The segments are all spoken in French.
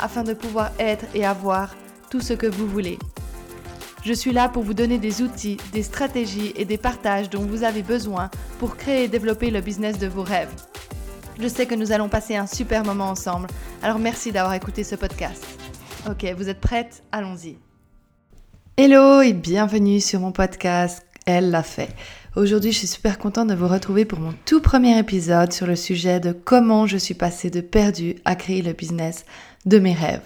afin de pouvoir être et avoir tout ce que vous voulez. Je suis là pour vous donner des outils, des stratégies et des partages dont vous avez besoin pour créer et développer le business de vos rêves. Je sais que nous allons passer un super moment ensemble, alors merci d'avoir écouté ce podcast. Ok, vous êtes prête Allons-y. Hello et bienvenue sur mon podcast Elle l'a fait. Aujourd'hui, je suis super contente de vous retrouver pour mon tout premier épisode sur le sujet de comment je suis passée de perdu à créer le business de mes rêves.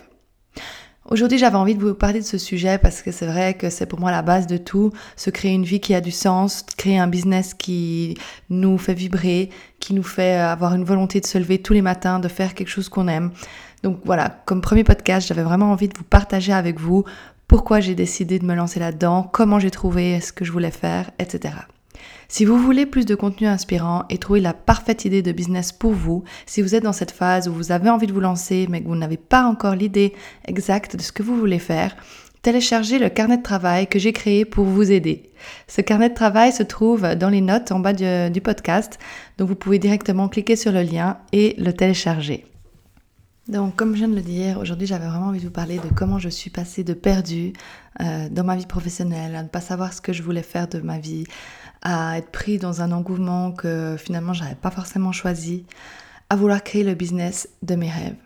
Aujourd'hui, j'avais envie de vous parler de ce sujet parce que c'est vrai que c'est pour moi la base de tout, se créer une vie qui a du sens, créer un business qui nous fait vibrer, qui nous fait avoir une volonté de se lever tous les matins, de faire quelque chose qu'on aime. Donc voilà, comme premier podcast, j'avais vraiment envie de vous partager avec vous pourquoi j'ai décidé de me lancer là-dedans, comment j'ai trouvé ce que je voulais faire, etc. Si vous voulez plus de contenu inspirant et trouver la parfaite idée de business pour vous, si vous êtes dans cette phase où vous avez envie de vous lancer mais que vous n'avez pas encore l'idée exacte de ce que vous voulez faire, téléchargez le carnet de travail que j'ai créé pour vous aider. Ce carnet de travail se trouve dans les notes en bas du, podcast, donc vous pouvez directement cliquer sur le lien et le télécharger. Donc, comme je viens de le dire, aujourd'hui j'avais vraiment envie de vous parler de comment je suis passée de perdu euh, dans ma vie professionnelle, à ne pas savoir ce que je voulais faire de ma vie, à être pris dans un engouement que finalement j'avais pas forcément choisi, à vouloir créer le business de mes rêves.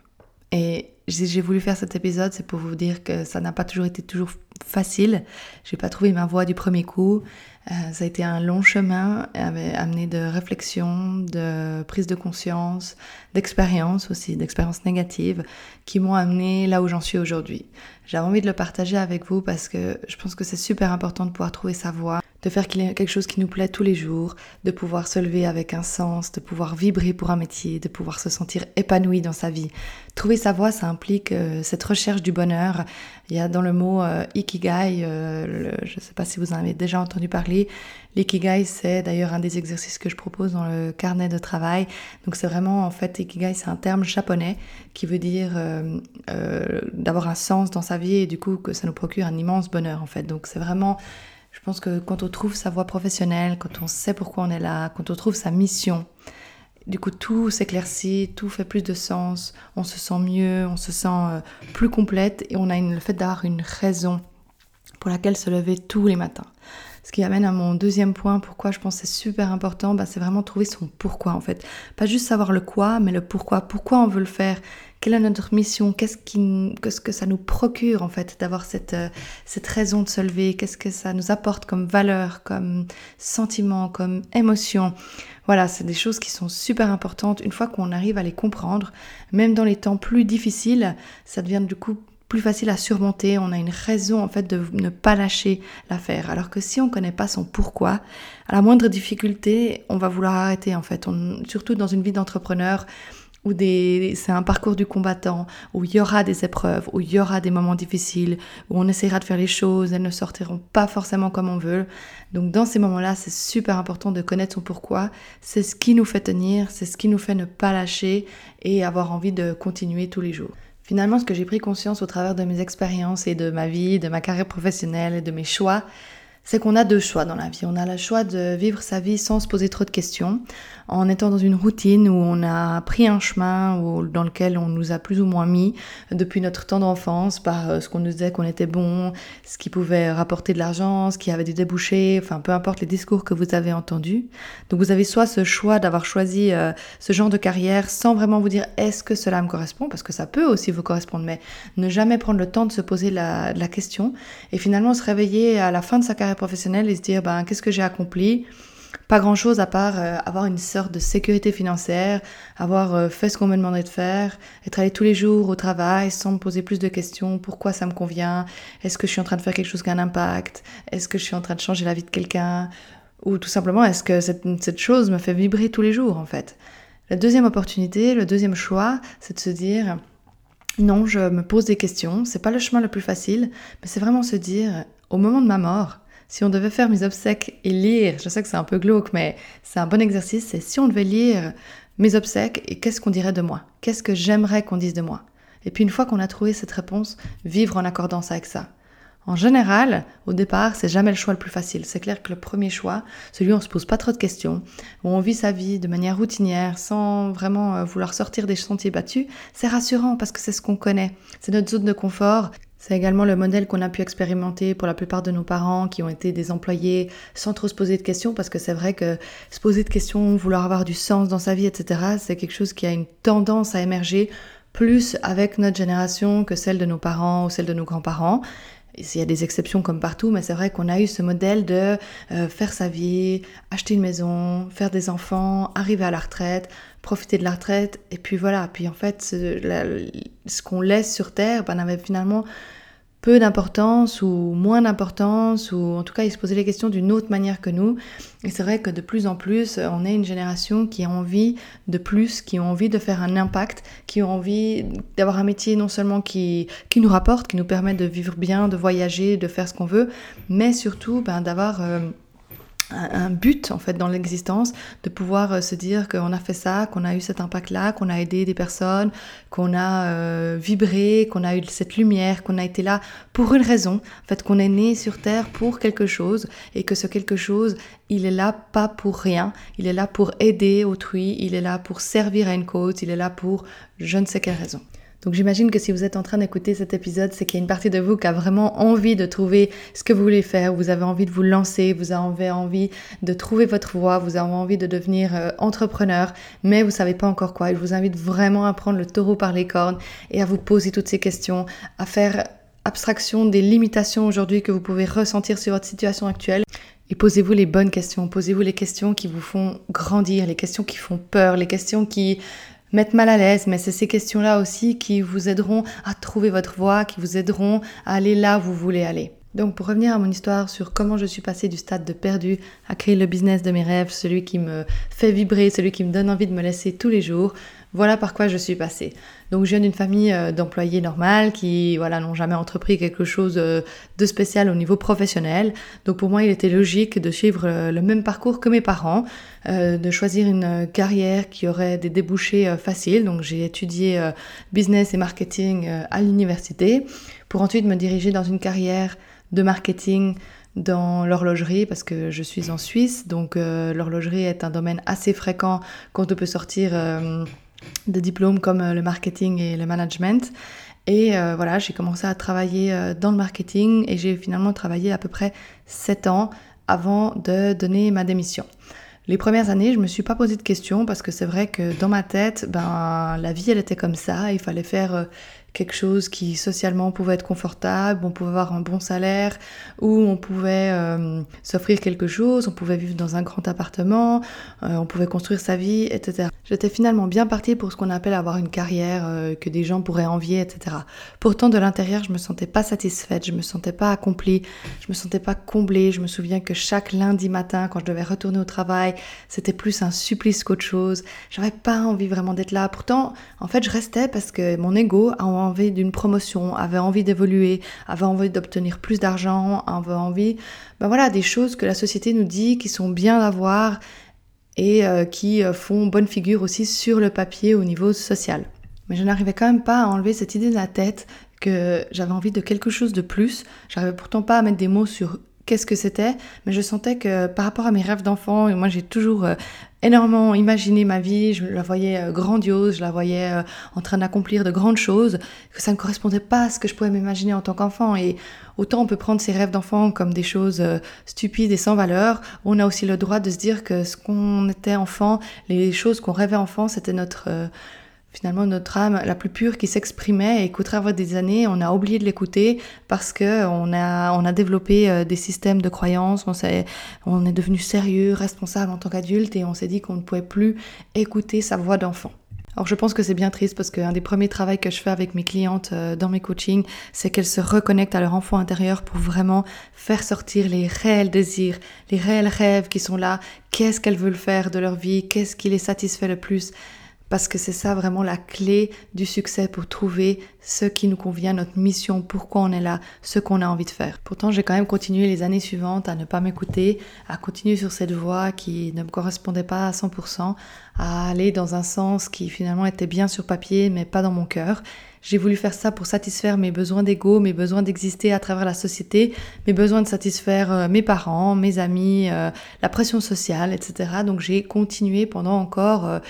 Et j'ai voulu faire cet épisode, c'est pour vous dire que ça n'a pas toujours été toujours facile. J'ai pas trouvé ma voie du premier coup. Euh, ça a été un long chemin, amené de réflexion, de prise de conscience, d'expérience aussi, d'expériences négatives, qui m'ont amené là où j'en suis aujourd'hui. J'avais envie de le partager avec vous parce que je pense que c'est super important de pouvoir trouver sa voie, de faire quelque chose qui nous plaît tous les jours, de pouvoir se lever avec un sens, de pouvoir vibrer pour un métier, de pouvoir se sentir épanoui dans sa vie. Trouver sa voie, ça implique euh, cette recherche du bonheur. Il y a dans le mot euh, ikigai, euh, je ne sais pas si vous en avez déjà entendu parler, l'ikigai c'est d'ailleurs un des exercices que je propose dans le carnet de travail. Donc c'est vraiment en fait ikigai c'est un terme japonais qui veut dire d'avoir un sens dans sa vie et du coup que ça nous procure un immense bonheur en fait. Donc c'est vraiment je pense que quand on trouve sa voie professionnelle, quand on sait pourquoi on est là, quand on trouve sa mission, du coup tout s'éclaircit, tout fait plus de sens, on se sent mieux, on se sent euh, plus complète et on a le fait d'avoir une raison pour laquelle se lever tous les matins. Ce qui amène à mon deuxième point, pourquoi je pense que c'est super important, bah, c'est vraiment trouver son pourquoi en fait. Pas juste savoir le quoi, mais le pourquoi. Pourquoi on veut le faire? Quelle est notre mission? Qu'est-ce qui, qu'est-ce que ça nous procure en fait d'avoir cette, euh, cette raison de se lever? Qu'est-ce que ça nous apporte comme valeur, comme sentiment, comme émotion? Voilà, c'est des choses qui sont super importantes. Une fois qu'on arrive à les comprendre, même dans les temps plus difficiles, ça devient du coup plus facile à surmonter, on a une raison en fait de ne pas lâcher l'affaire. Alors que si on ne connaît pas son pourquoi, à la moindre difficulté, on va vouloir arrêter en fait. surtout dans une vie d'entrepreneur où c'est un parcours du combattant, où il y aura des épreuves, où il y aura des moments difficiles, où on essaiera de faire les choses, elles ne sortiront pas forcément comme on veut. Donc dans ces moments-là, c'est super important de connaître son pourquoi. C'est ce qui nous fait tenir, c'est ce qui nous fait ne pas lâcher et avoir envie de continuer tous les jours. Finalement, ce que j'ai pris conscience au travers de mes expériences et de ma vie, de ma carrière professionnelle et de mes choix, c'est qu'on a deux choix dans la vie. On a le choix de vivre sa vie sans se poser trop de questions, en étant dans une routine où on a pris un chemin dans lequel on nous a plus ou moins mis depuis notre temps d'enfance par euh, ce qu'on nous disait qu'on était bon, ce qui pouvait rapporter de l'argent, ce qui avait du débouché, enfin peu importe les discours que vous avez entendus. Donc vous avez soit ce choix d'avoir choisi euh, ce genre de carrière sans vraiment vous dire est-ce que cela me correspond, parce que ça peut aussi vous correspondre, mais ne jamais prendre le temps de se poser la, la question et finalement se réveiller à la fin de sa carrière professionnelle et se dire ben, qu'est-ce que j'ai accompli? Pas grand chose à part euh, avoir une sorte de sécurité financière, avoir euh, fait ce qu'on me demandait de faire, être allé tous les jours au travail sans me poser plus de questions, pourquoi ça me convient, est-ce que je suis en train de faire quelque chose qui a un impact, est-ce que je suis en train de changer la vie de quelqu'un, ou tout simplement est-ce que cette, cette chose me fait vibrer tous les jours en fait? La deuxième opportunité, le deuxième choix, c'est de se dire non, je me pose des questions. C'est pas le chemin le plus facile, mais c'est vraiment se dire, au moment de ma mort, si on devait faire mes obsèques et lire, je sais que c'est un peu glauque, mais c'est un bon exercice, c'est si on devait lire mes obsèques et qu'est-ce qu'on dirait de moi? Qu'est-ce que j'aimerais qu'on dise de moi? Et puis une fois qu'on a trouvé cette réponse, vivre en accordance avec ça. En général, au départ, c'est jamais le choix le plus facile. C'est clair que le premier choix, celui où on se pose pas trop de questions, où on vit sa vie de manière routinière, sans vraiment euh, vouloir sortir des sentiers battus, c'est rassurant parce que c'est ce qu'on connaît. C'est notre zone de confort. C'est également le modèle qu'on a pu expérimenter pour la plupart de nos parents qui ont été des employés sans trop se poser de questions parce que c'est vrai que se poser de questions, vouloir avoir du sens dans sa vie, etc., c'est quelque chose qui a une tendance à émerger plus avec notre génération que celle de nos parents ou celle de nos grands-parents. Il y a des exceptions comme partout, mais c'est vrai qu'on a eu ce modèle de euh, faire sa vie, acheter une maison, faire des enfants, arriver à la retraite, profiter de la retraite, et puis voilà. Puis en fait, ce, qu'on laisse sur Terre ben, avait finalement peu d'importance ou moins d'importance, ou en tout cas ils se posaient les questions d'une autre manière que nous. Et c'est vrai que de plus en plus, on est une génération qui a envie de plus, qui a envie de faire un impact, qui a envie d'avoir un métier non seulement qui, qui nous rapporte, qui nous permet de vivre bien, de voyager, de faire ce qu'on veut, mais surtout ben, d'avoir... Euh, un but en fait dans l'existence, de pouvoir euh, se dire qu'on a fait ça, qu'on a eu cet impact-là, qu'on a aidé des personnes, qu'on a euh, vibré, qu'on a eu cette lumière, qu'on a été là pour une raison, en fait qu'on est né sur Terre pour quelque chose et que ce quelque chose, il est là pas pour rien, il est là pour aider autrui, il est là pour servir à une cause, il est là pour je ne sais quelle raison. Donc j'imagine que si vous êtes en train d'écouter cet épisode, c'est qu'il y a une partie de vous qui a vraiment envie de trouver ce que vous voulez faire, vous avez envie de vous lancer, vous avez envie de trouver votre voie, vous avez envie de devenir euh, entrepreneur, mais vous savez pas encore quoi. Et je vous invite vraiment à prendre le taureau par les cornes et à vous poser toutes ces questions, à faire abstraction des limitations aujourd'hui que vous pouvez ressentir sur votre situation actuelle. Et posez-vous les bonnes questions, posez-vous les questions qui vous font grandir, les questions qui font peur, les questions qui mettre mal à l'aise, mais c'est ces questions-là aussi qui vous aideront à trouver votre voie, qui vous aideront à aller là où vous voulez aller. Donc pour revenir à mon histoire sur comment je suis passée du stade de perdu à créer le business de mes rêves, celui qui me fait vibrer, celui qui me donne envie de me laisser tous les jours, voilà par quoi je suis passée. Donc je viens d'une famille euh, d'employés normales qui voilà n'ont jamais entrepris quelque chose euh, de spécial au niveau professionnel. Donc pour moi, il était logique de suivre euh, le même parcours que mes parents, de choisir une carrière qui aurait des débouchés faciles. Donc j'ai étudié business et marketing à l'université pour ensuite me diriger dans une carrière de marketing dans l'horlogerie parce que je suis en Suisse, donc l'horlogerie est un domaine assez fréquent quand on peut sortir de diplômes comme euh, le marketing et le management. Et euh, voilà, j'ai commencé à travailler euh, dans le marketing et j'ai finalement travaillé à peu près 7 ans avant de donner ma démission. Les premières années, je me suis pas posé de questions parce que c'est vrai que dans ma tête, ben la vie elle était comme ça, il fallait faire quelque chose qui socialement pouvait être confortable, on pouvait avoir un bon salaire, ou on pouvait euh, s'offrir quelque chose, on pouvait vivre dans un grand appartement, euh, on pouvait construire sa vie, etc. J'étais finalement bien partie pour ce qu'on appelle avoir une carrière euh, que des gens pourraient envier, etc. Pourtant, de l'intérieur, je me sentais pas satisfaite, je me sentais pas accomplie, je me sentais pas comblée. Je me souviens que chaque lundi matin, quand je devais retourner au travail, c'était plus un supplice qu'autre chose. J'avais pas envie vraiment d'être là. Pourtant, en fait, je restais parce que mon ego a d'une promotion, avait envie d'évoluer, avait envie d'obtenir plus d'argent, avait envie, ben voilà, des choses que la société nous dit qui sont bien à voir et euh, qui euh, font bonne figure aussi sur le papier au niveau social. Mais je n'arrivais quand même pas à enlever cette idée de la tête que j'avais envie de quelque chose de plus. J'arrivais pourtant pas à mettre des mots sur qu'est-ce que c'était, mais je sentais que par rapport à mes rêves d'enfant, et moi j'ai toujours euh, énormément imaginé ma vie, je la voyais euh, grandiose, je la voyais euh, en train d'accomplir de grandes choses, que ça ne correspondait pas à ce que je pouvais m'imaginer en tant qu'enfant. Et autant on peut prendre ses rêves d'enfant comme des choses stupides et sans valeur, on a aussi le droit de se dire que ce qu'on était enfant, les choses qu'on rêvait enfant, c'était notre finalement notre âme la plus pure qui s'exprimait et qu'au travers des années, on a oublié de l'écouter parce que on a, on a développé euh, des systèmes de croyances, on, on est devenu sérieux, responsable en tant qu'adulte et on s'est dit qu'on ne pouvait plus écouter sa voix d'enfant. Alors je pense que c'est bien triste parce qu'un des premiers travaux que je fais avec mes clientes euh, dans mes coachings, c'est qu'elles se reconnectent à leur enfant intérieur pour vraiment faire sortir les réels désirs, les réels rêves qui sont là, qu'est-ce qu'elles veulent faire de leur vie, qu'est-ce qui les satisfait le plus? Parce que c'est ça vraiment la clé du succès pour trouver ce qui nous convient, notre mission, pourquoi on est là, ce qu'on a envie de faire. Pourtant, j'ai quand même continué les années suivantes à ne pas m'écouter, à continuer sur cette voie qui ne me correspondait pas à 100%, à aller dans un sens qui finalement était bien sur papier mais pas dans mon cœur. J'ai voulu faire ça pour satisfaire mes besoins d'ego, mes besoins d'exister à travers la société, mes besoins de satisfaire euh, mes parents, mes amis, euh, la pression sociale, etc. Donc j'ai continué pendant encore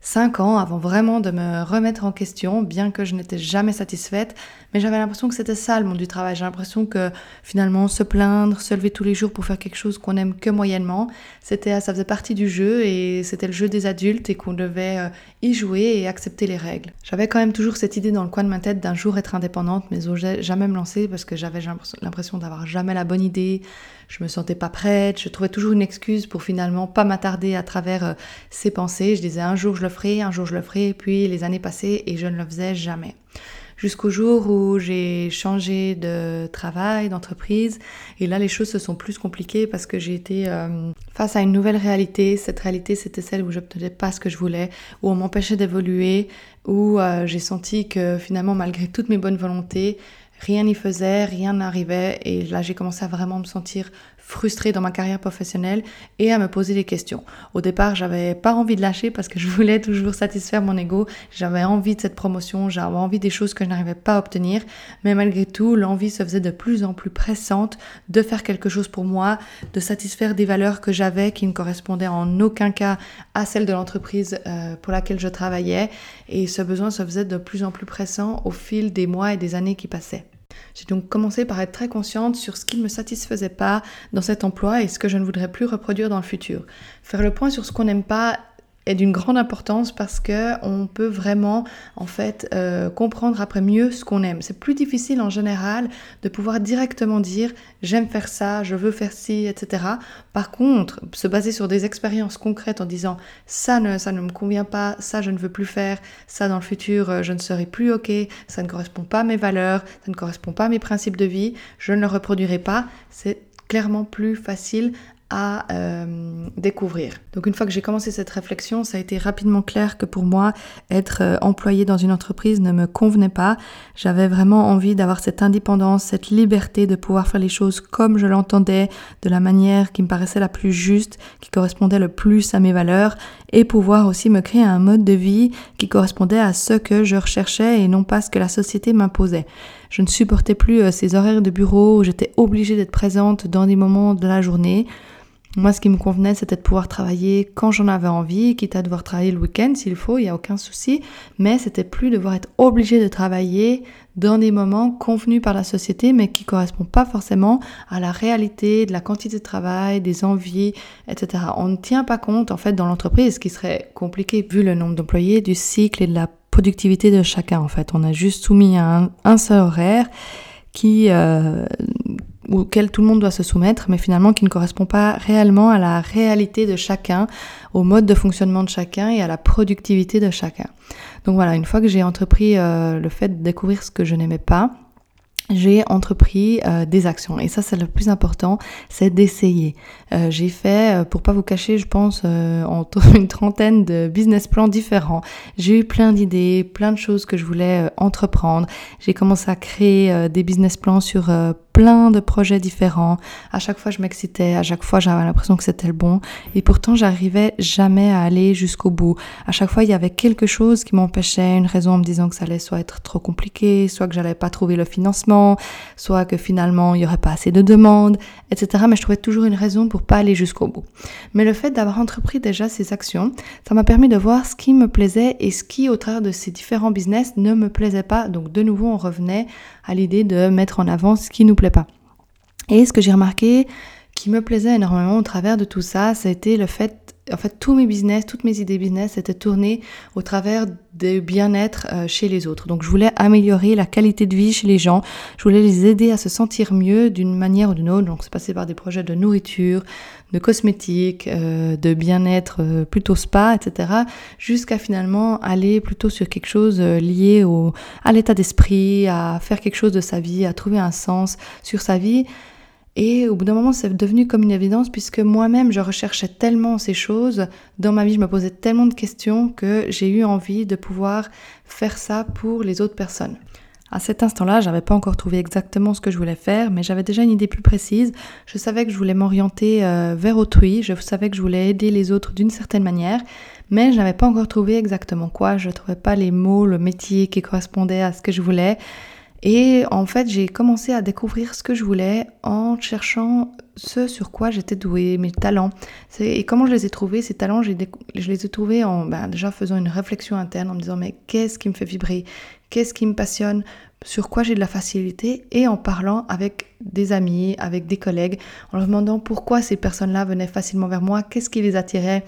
euh, cinq ans avant vraiment de me remettre en question, bien que je n'étais jamais satisfaite. Mais j'avais l'impression que c'était ça le monde du travail. J'ai l'impression que finalement se plaindre, se lever tous les jours pour faire quelque chose qu'on aime que moyennement, c'était, ça faisait partie du jeu et c'était le jeu des adultes et qu'on devait euh, y jouer et accepter les règles. J'avais quand même toujours cette idée dans le coin de ma tête d'un jour être indépendante, mais j'osais jamais me lancer parce que j'avais l'impression d'avoir jamais la bonne idée. Je me sentais pas prête. Je trouvais toujours une excuse pour finalement pas m'attarder à travers euh, ces pensées. Je disais un jour je le ferai, un jour je le ferai, puis les années passaient et je ne le faisais jamais jusqu'au jour où j'ai changé de travail, d'entreprise. Et là, les choses se sont plus compliquées parce que j'ai été euh, face à une nouvelle réalité. Cette réalité, c'était celle où je n'obtenais pas ce que je voulais, où on m'empêchait d'évoluer, où euh, j'ai senti que finalement, malgré toutes mes bonnes volontés, rien n'y faisait, rien n'arrivait. Et là, j'ai commencé à vraiment me sentir frustrée dans ma carrière professionnelle et à me poser des questions. Au départ, j'avais pas envie de lâcher parce que je voulais toujours satisfaire mon ego. J'avais envie de cette promotion, j'avais envie des choses que je n'arrivais pas à obtenir. Mais malgré tout, l'envie se faisait de plus en plus pressante de faire quelque chose pour moi, de satisfaire des valeurs que j'avais qui ne correspondaient en aucun cas à celles de l'entreprise euh, pour laquelle je travaillais. Et ce besoin se faisait de plus en plus pressant au fil des mois et des années qui passaient. J'ai donc commencé par être très consciente sur ce qui ne me satisfaisait pas dans cet emploi et ce que je ne voudrais plus reproduire dans le futur. Faire le point sur ce qu'on n'aime pas d'une grande importance parce que on peut vraiment en fait euh, comprendre après mieux ce qu'on aime. C'est plus difficile en général de pouvoir directement dire j'aime faire ça, je veux faire ci, etc. Par contre, se baser sur des expériences concrètes en disant ça ne ça ne me convient pas, ça je ne veux plus faire, ça dans le futur euh, je ne serai plus ok, ça ne correspond pas à mes valeurs, ça ne correspond pas à mes principes de vie, je ne le reproduirai pas. C'est clairement plus facile à euh, découvrir. Donc une fois que j'ai commencé cette réflexion, ça a été rapidement clair que pour moi, être euh, employé dans une entreprise ne me convenait pas. J'avais vraiment envie d'avoir cette indépendance, cette liberté de pouvoir faire les choses comme je l'entendais, de la manière qui me paraissait la plus juste, qui correspondait le plus à mes valeurs, et pouvoir aussi me créer un mode de vie qui correspondait à ce que je recherchais et non pas ce que la société m'imposait. Je ne supportais plus euh, ces horaires de bureau où j'étais obligée d'être présente dans des moments de la journée. Moi, ce qui me convenait, c'était de pouvoir travailler quand j'en avais envie, quitte à devoir travailler le week-end s'il faut, il n'y a aucun souci, mais c'était plus devoir être obligé de travailler dans des moments convenus par la société, mais qui correspondent pas forcément à la réalité de la quantité de travail, des envies, etc. On ne tient pas compte, en fait, dans l'entreprise, ce qui serait compliqué vu le nombre d'employés, du cycle et de la productivité de chacun, en fait. On a juste soumis à un, seul horaire qui, euh, auquel tout le monde doit se soumettre, mais finalement qui ne correspond pas réellement à la réalité de chacun, au mode de fonctionnement de chacun et à la productivité de chacun. Donc voilà, une fois que j'ai entrepris euh, le fait de découvrir ce que je n'aimais pas, j'ai entrepris euh, des actions et ça c'est le plus important, c'est d'essayer. Euh, j'ai fait, euh, pour pas vous cacher, je pense en une trentaine de business plans différents. J'ai eu plein d'idées, plein de choses que je voulais entreprendre. J'ai commencé à créer des business plans sur plein de projets différents. À chaque fois, je m'excitais, à chaque fois, j'avais l'impression que c'était le bon. Et pourtant, j'arrivais jamais à aller jusqu'au bout. À chaque fois, il y avait quelque chose qui m'empêchait, une raison en me disant que ça allait soit être trop compliqué, soit que j'allais pas trouver le financement, soit que finalement, il y aurait pas assez de demandes, etc. Mais je trouvais toujours une raison pour pas aller jusqu'au bout. Mais le fait d'avoir entrepris déjà ces actions, ça m'a permis de voir ce qui me plaisait et ce qui, au travers de ces différents business, ne me plaisait pas. Donc, de nouveau, on revenait à l'idée de mettre en avant ce qui nous plaît pas. Et ce que j'ai remarqué qui me plaisait énormément au travers de tout ça, c'était le fait, en fait, tous mes business, toutes mes idées business étaient tournées au travers de bien-être euh, chez les autres. Donc, je voulais améliorer la qualité de vie chez les gens. Je voulais les aider à se sentir mieux d'une manière ou d'une autre. Donc, c'est passé par des projets de nourriture, de cosmétiques, euh, de bien-être euh, plutôt spa, etc. Jusqu'à finalement aller plutôt sur quelque chose lié au, à l'état d'esprit, à faire quelque chose de sa vie, à trouver un sens sur sa vie Et au bout d'un moment, c'est devenu comme une évidence puisque moi-même, je recherchais tellement ces choses. Dans ma vie, je me posais tellement de questions que j'ai eu envie de pouvoir faire ça pour les autres personnes. À cet instant-là, j'avais pas encore trouvé exactement ce que je voulais faire, mais j'avais déjà une idée plus précise. Je savais que je voulais m'orienter euh, vers autrui, je savais que je voulais aider les autres d'une certaine manière, mais je n'avais pas encore trouvé exactement quoi. Je ne trouvais pas les mots, le métier qui correspondait à ce que je voulais. Et en fait, j'ai commencé à découvrir ce que je voulais en cherchant ce sur quoi j'étais douée, mes talents. Et comment je les ai trouvés, ces talents, je les ai trouvés en ben, déjà faisant une réflexion interne, en me disant mais qu'est-ce qui me fait vibrer, qu'est-ce qui me passionne, sur quoi j'ai de la facilité, et en parlant avec des amis, avec des collègues, en leur demandant pourquoi ces personnes-là venaient facilement vers moi, qu'est-ce qui les attirait,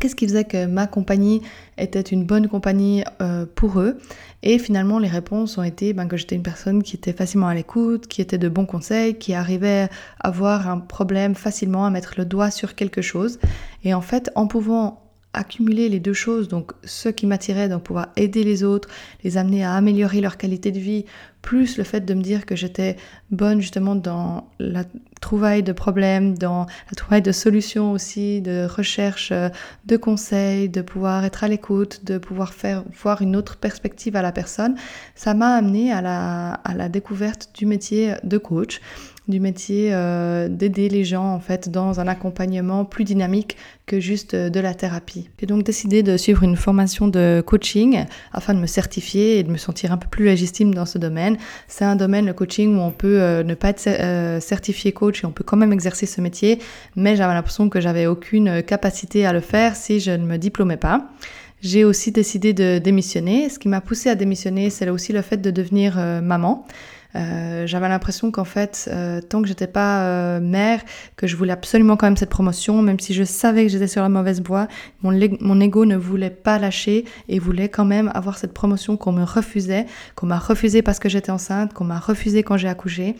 Qu'est-ce qui faisait que ma compagnie était une bonne compagnie euh, pour eux? Et finalement, les réponses ont été ben, que j'étais une personne qui était facilement à l'écoute, qui était de bons conseils, qui arrivait à voir un problème facilement, à mettre le doigt sur quelque chose. Et en fait, en pouvant accumuler les deux choses, donc ce qui m'attirait, donc pouvoir aider les autres, les amener à améliorer leur qualité de vie, plus le fait de me dire que j'étais bonne justement dans la trouvaille de problèmes, dans la trouvaille de solutions aussi, de recherche euh, de conseils, de pouvoir être à l'écoute, de pouvoir faire voir une autre perspective à la personne, ça m'a amené à la, découverte du métier de coach du métier euh, d'aider les gens en fait dans un accompagnement plus dynamique que juste euh, de la thérapie. J'ai donc décidé de suivre une formation de coaching afin de me certifier et de me sentir un peu plus légitime dans ce domaine. C'est un domaine, le coaching, où on peut euh, ne pas être certifié coach et on peut quand même exercer ce métier, mais j'avais l'impression que j'avais aucune capacité à le faire si je ne me diplômais pas. J'ai aussi décidé de démissionner. Ce qui m'a poussé à démissionner, c'est aussi le fait de devenir maman. Euh, j'avais l'impression qu'en fait, euh, tant que j'étais pas euh, mère, que je voulais absolument quand même cette promotion, même si je savais que j'étais sur la mauvaise voie, mon, mon ego ne voulait pas lâcher et voulait quand même avoir cette promotion qu'on me refusait, qu'on m'a refusé parce que j'étais enceinte, qu'on m'a refusé quand j'ai accouché.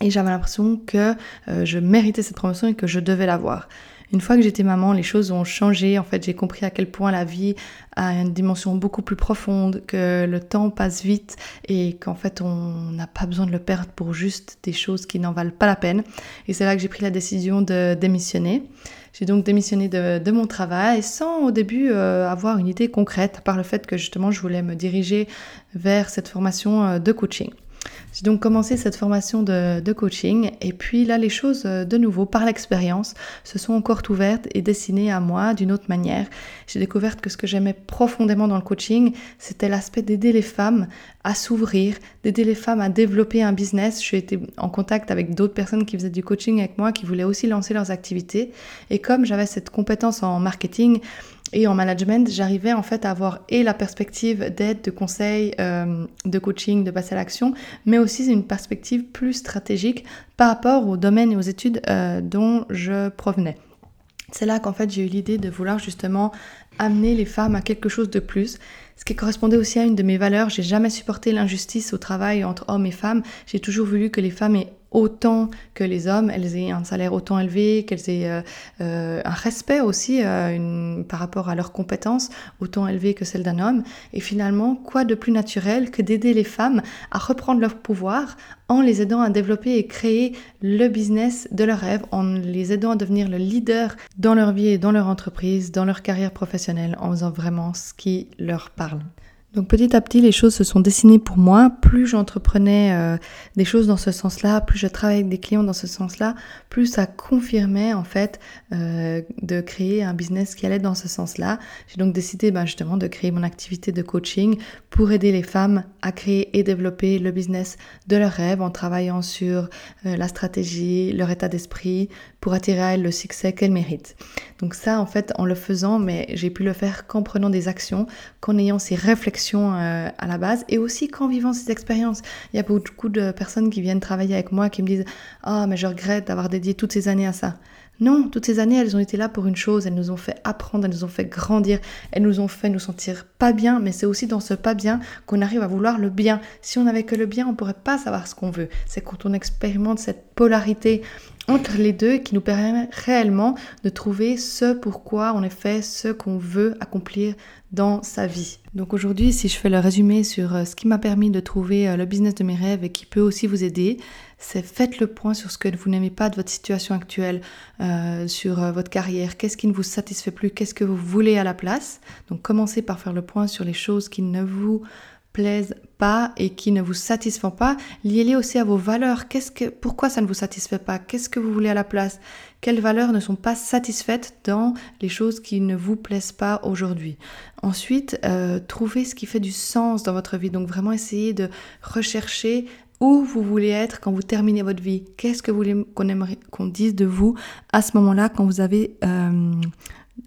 Et j'avais l'impression que je méritais cette promotion et que je devais l'avoir. Une fois que j'étais maman, les choses ont changé. En fait, j'ai compris à quel point la vie a une dimension beaucoup plus profonde, que le temps passe vite et qu'en fait, on n'a pas besoin de le perdre pour juste des choses qui n'en valent pas la peine. Et c'est là que j'ai pris la décision de démissionner. J'ai donc démissionné de, mon travail sans au début euh, avoir une idée concrète, à part le fait que justement je voulais me diriger vers cette formation euh, de coaching. J'ai donc commencé cette formation de, coaching et puis là les choses euh, de nouveau par l'expérience se sont encore ouvertes et dessinées à moi d'une autre manière. J'ai découvert que ce que j'aimais profondément dans le coaching, c'était l'aspect d'aider les femmes à s'ouvrir, d'aider les femmes à développer un business. J'ai été en contact avec d'autres personnes qui faisaient du coaching avec moi, qui voulaient aussi lancer leurs activités. Et comme j'avais cette compétence en marketing, et en management, j'arrivais en fait à avoir et la perspective d'aide, de conseil, euh, de coaching, de passer à l'action, mais aussi une perspective plus stratégique par rapport au domaine et aux études euh, dont je provenais. C'est là qu'en fait j'ai eu l'idée de vouloir justement amener les femmes à quelque chose de plus, ce qui correspondait aussi à une de mes valeurs. J'ai jamais supporté l'injustice au travail entre hommes et femmes. J'ai toujours voulu que les femmes aient autant que les hommes, elles aient un salaire autant élevé, qu'elles aient euh, euh, un respect aussi euh, par rapport à leurs compétences autant élevé que celle d'un homme. Et finalement, quoi de plus naturel que d'aider les femmes à reprendre leur pouvoir en les aidant à développer et créer le business de leur rêve, en les aidant à devenir le leader dans leur vie et dans leur entreprise, dans leur carrière professionnelle, en faisant vraiment ce qui leur parle. Donc petit à petit, les choses se sont dessinées pour moi. Plus j'entreprenais euh, des choses dans ce sens-là, plus je travaillais avec des clients dans ce sens-là, plus ça confirmait en fait euh, de créer un business qui allait dans ce sens-là. J'ai donc décidé ben, justement de créer mon activité de coaching pour aider les femmes à créer et développer le business de leurs rêves en travaillant sur euh, la stratégie, leur état d'esprit, pour attirer à elles le succès qu'elles méritent. Donc ça, en fait, en le faisant, mais j'ai pu le faire qu'en prenant des actions, qu'en ayant ces réflexions euh, à la base, et aussi qu'en vivant ces expériences. Il y a beaucoup de personnes qui viennent travailler avec moi qui me disent « Ah, mais je regrette d'avoir dédié toutes ces années à ça ». Non, toutes ces années, elles ont été là pour une chose, elles nous ont fait apprendre, elles nous ont fait grandir, elles nous ont fait nous sentir pas bien, mais c'est aussi dans ce pas bien qu'on arrive à vouloir le bien. Si on n'avait que le bien, on pourrait pas savoir ce qu'on veut. C'est quand on expérimente cette polarité entre les deux qui nous permet réellement de trouver ce pourquoi on est fait, ce qu'on veut accomplir dans sa vie. Donc aujourd'hui, si je fais le résumé sur euh, ce qui m'a permis de trouver euh, le business de mes rêves et qui peut aussi vous aider, c'est faites le point sur ce que vous n'aimez pas de votre situation actuelle, euh, sur votre carrière, qu'est-ce qui ne vous satisfait plus, qu'est-ce que vous voulez à la place? Donc commencez par faire le point sur les choses qui ne vous plaisent pas et qui ne vous satisfont pas, liez-les aussi à vos valeurs. Qu'est-ce que, pourquoi ça ne vous satisfait pas? Qu'est-ce que vous voulez à la place? Quelles valeurs ne sont pas satisfaites dans les choses qui ne vous plaisent pas aujourd'hui? Ensuite, euh, trouvez ce qui fait du sens dans votre vie. Donc vraiment essayez de rechercher où vous voulez être quand vous terminez votre vie. Qu'est-ce que vous voulez qu'on aimerait dise de vous à ce moment-là quand vous avez euh,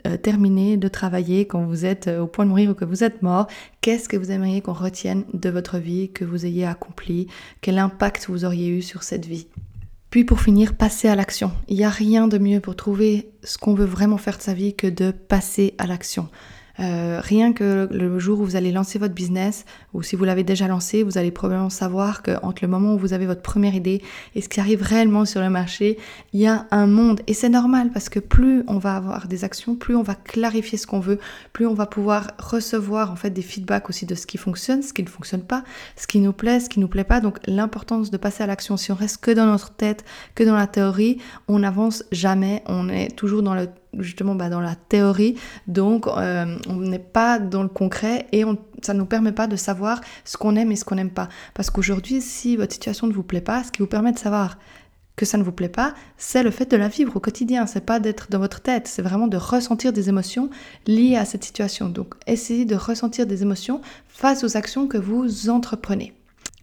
euh, terminé de travailler, quand vous êtes euh, au point de mourir ou que vous êtes mort, qu'est-ce que vous aimeriez qu'on retienne de votre vie, que vous ayez accompli, quel impact vous auriez eu sur cette vie? Puis pour finir, passer à l'action. Il n'y a rien de mieux pour trouver ce qu'on veut vraiment faire de sa vie que de passer à l'action. Euh, rien que le jour où vous allez lancer votre business, ou si vous l'avez déjà lancé, vous allez probablement savoir que entre le moment où vous avez votre première idée et ce qui arrive réellement sur le marché, il y a un monde. Et c'est normal parce que plus on va avoir des actions, plus on va clarifier ce qu'on veut, plus on va pouvoir recevoir en fait des feedbacks aussi de ce qui fonctionne, ce qui ne fonctionne pas, ce qui nous plaît, ce qui nous plaît pas. Donc l'importance de passer à l'action. Si on reste que dans notre tête, que dans la théorie, on n'avance jamais. On est toujours dans le justement bah, dans la théorie, donc euh, on n'est pas dans le concret et ça ne nous permet pas de savoir ce qu'on aime et ce qu'on n'aime pas. Parce qu'aujourd'hui, si votre situation ne vous plaît pas, ce qui vous permet de savoir que ça ne vous plaît pas, c'est le fait de la vivre au quotidien. C'est pas d'être dans votre tête, c'est vraiment de ressentir des émotions liées à cette situation. Donc, essayez de ressentir des émotions face aux actions que vous entreprenez.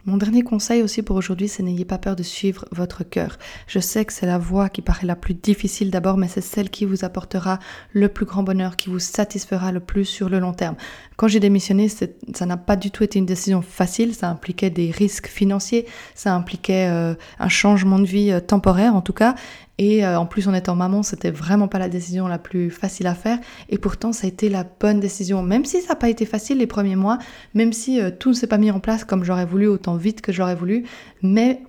Mon dernier conseil aussi pour aujourd'hui, c'est n'ayez pas peur de suivre votre cœur. Je sais que c'est la voie qui paraît la plus difficile d'abord, mais c'est celle qui vous apportera le plus grand bonheur, qui vous satisfera le plus sur le long terme. Quand j'ai démissionné, ça n'a pas du tout été une décision facile, ça impliquait des risques financiers, ça impliquait euh, un changement de vie euh, temporaire en tout cas, et euh, en plus, en étant maman, c'était vraiment pas la décision la plus facile à faire. Et pourtant, ça a été la bonne décision. Même si ça n'a pas été facile les premiers mois, même si euh, tout ne s'est pas mis en place comme j'aurais voulu, autant vite que j'aurais voulu. Mais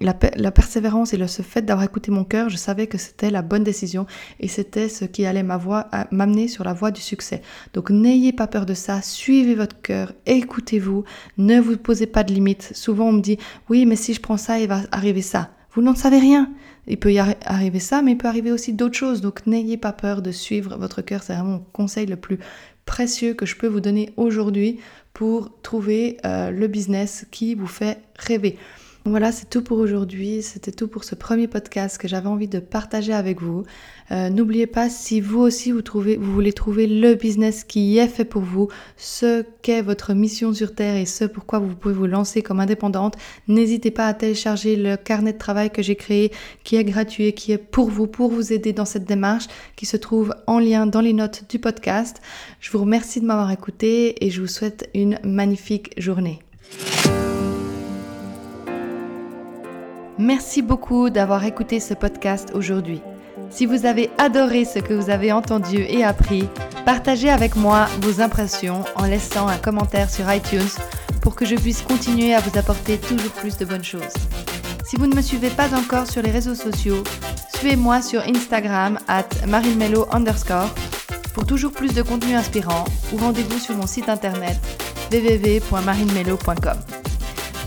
la, persévérance et le fait d'avoir écouté mon cœur, je savais que c'était la bonne décision et c'était ce qui allait m'amener sur la voie du succès. Donc n'ayez pas peur de ça, suivez votre cœur, écoutez-vous, ne vous posez pas de limites. Souvent on me dit oui mais si je prends ça il va arriver ça. Vous n'en savez rien. Il peut y arriver ça, mais il peut arriver aussi d'autres choses. Donc n'ayez pas peur de suivre votre cœur. C'est vraiment mon conseil le plus précieux que je peux vous donner aujourd'hui pour trouver euh, le business qui vous fait rêver. Voilà, c'est tout pour aujourd'hui. C'était tout pour ce premier podcast que j'avais envie de partager avec vous. Euh, n'oubliez pas, si vous aussi vous, trouvez, vous voulez trouver le business qui est fait pour vous, ce qu'est votre mission sur Terre et ce pourquoi vous pouvez vous lancer comme indépendante, n'hésitez pas à télécharger le carnet de travail que j'ai créé, qui est gratuit qui est pour vous, pour vous aider dans cette démarche, qui se trouve en lien dans les notes du podcast. Je vous remercie de m'avoir écouté et je vous souhaite une magnifique journée. Merci beaucoup d'avoir écouté ce podcast aujourd'hui. Si vous avez adoré ce que vous avez entendu et appris, partagez avec moi vos impressions en laissant un commentaire sur iTunes pour que je puisse continuer à vous apporter toujours plus de bonnes choses. Si vous ne me suivez pas encore sur les réseaux sociaux, suivez-moi sur Instagram at underscore pour toujours plus de contenu inspirant ou rendez-vous sur mon site internet www.marinmelo.com.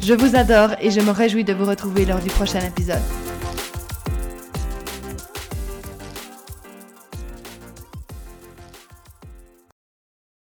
Je vous adore et je me réjouis de vous retrouver lors du prochain épisode.